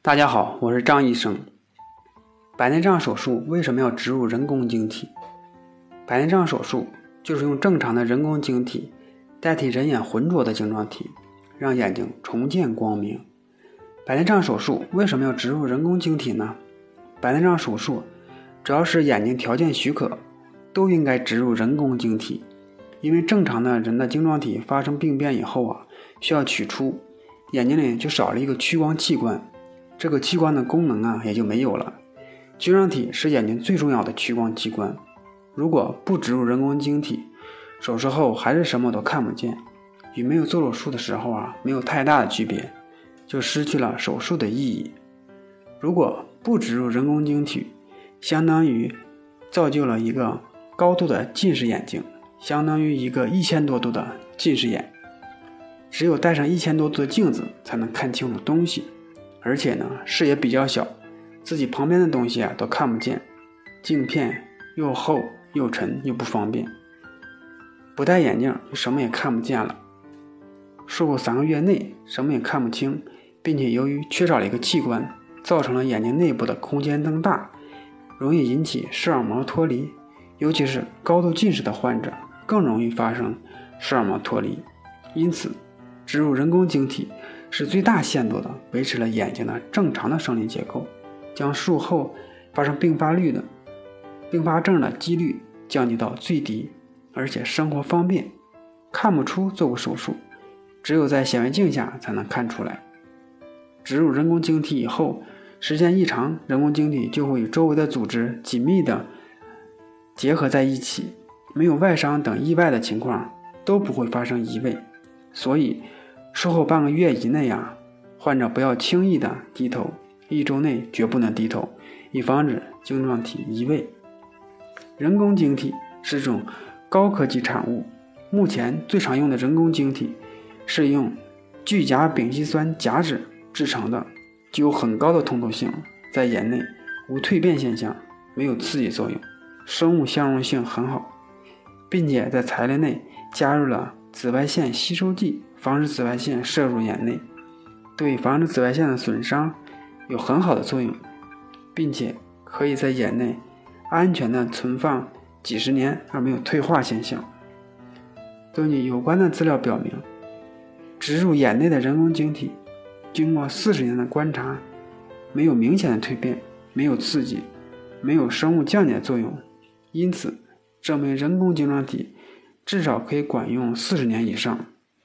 大家好，我是张医生。白内障手术为什么要植入人工晶体？白内障手术就是用正常的人工晶体代替人眼浑浊的晶状体，让眼睛重见光明。白内障手术为什么要植入人工晶体呢？白内障手术只要是眼睛条件许可，都应该植入人工晶体，因为正常的人的晶状体发生病变以后啊，需要取出，眼睛里就少了一个屈光器官。这个器官的功能啊也就没有了。晶状体是眼睛最重要的屈光器官，如果不植入人工晶体，手术后还是什么都看不见，与没有做手术的时候啊没有太大的区别，就失去了手术的意义。如果不植入人工晶体，相当于造就了一个高度的近视眼睛，相当于一个一千多度的近视眼，只有戴上一千多度的镜子才能看清楚东西。而且呢，视野比较小，自己旁边的东西啊都看不见，镜片又厚又沉又不方便。不戴眼镜就什么也看不见了。术后三个月内什么也看不清，并且由于缺少了一个器官，造成了眼睛内部的空间增大，容易引起视网膜脱离，尤其是高度近视的患者更容易发生视网膜脱离。因此，植入人工晶体。是最大限度的维持了眼睛的正常的生理结构，将术后发生并发率的并发症的几率降低到最低，而且生活方便，看不出做过手术，只有在显微镜下才能看出来。植入人工晶体以后，时间一长，人工晶体就会与周围的组织紧密的结合在一起，没有外伤等意外的情况都不会发生移位，所以。术后半个月以内啊，患者不要轻易的低头，一周内绝不能低头，以防止晶状体移位。人工晶体是种高科技产物，目前最常用的人工晶体是用聚甲丙烯酸甲酯制成的，具有很高的通透性，在眼内无蜕变现象，没有刺激作用，生物相容性很好，并且在材料内加入了紫外线吸收剂。防止紫外线射入眼内，对防止紫外线的损伤有很好的作用，并且可以在眼内安全的存放几十年而没有退化现象。根据有关的资料表明，植入眼内的人工晶体，经过四十年的观察，没有明显的蜕变，没有刺激，没有生物降解作用，因此证明人工晶状体至少可以管用四十年以上。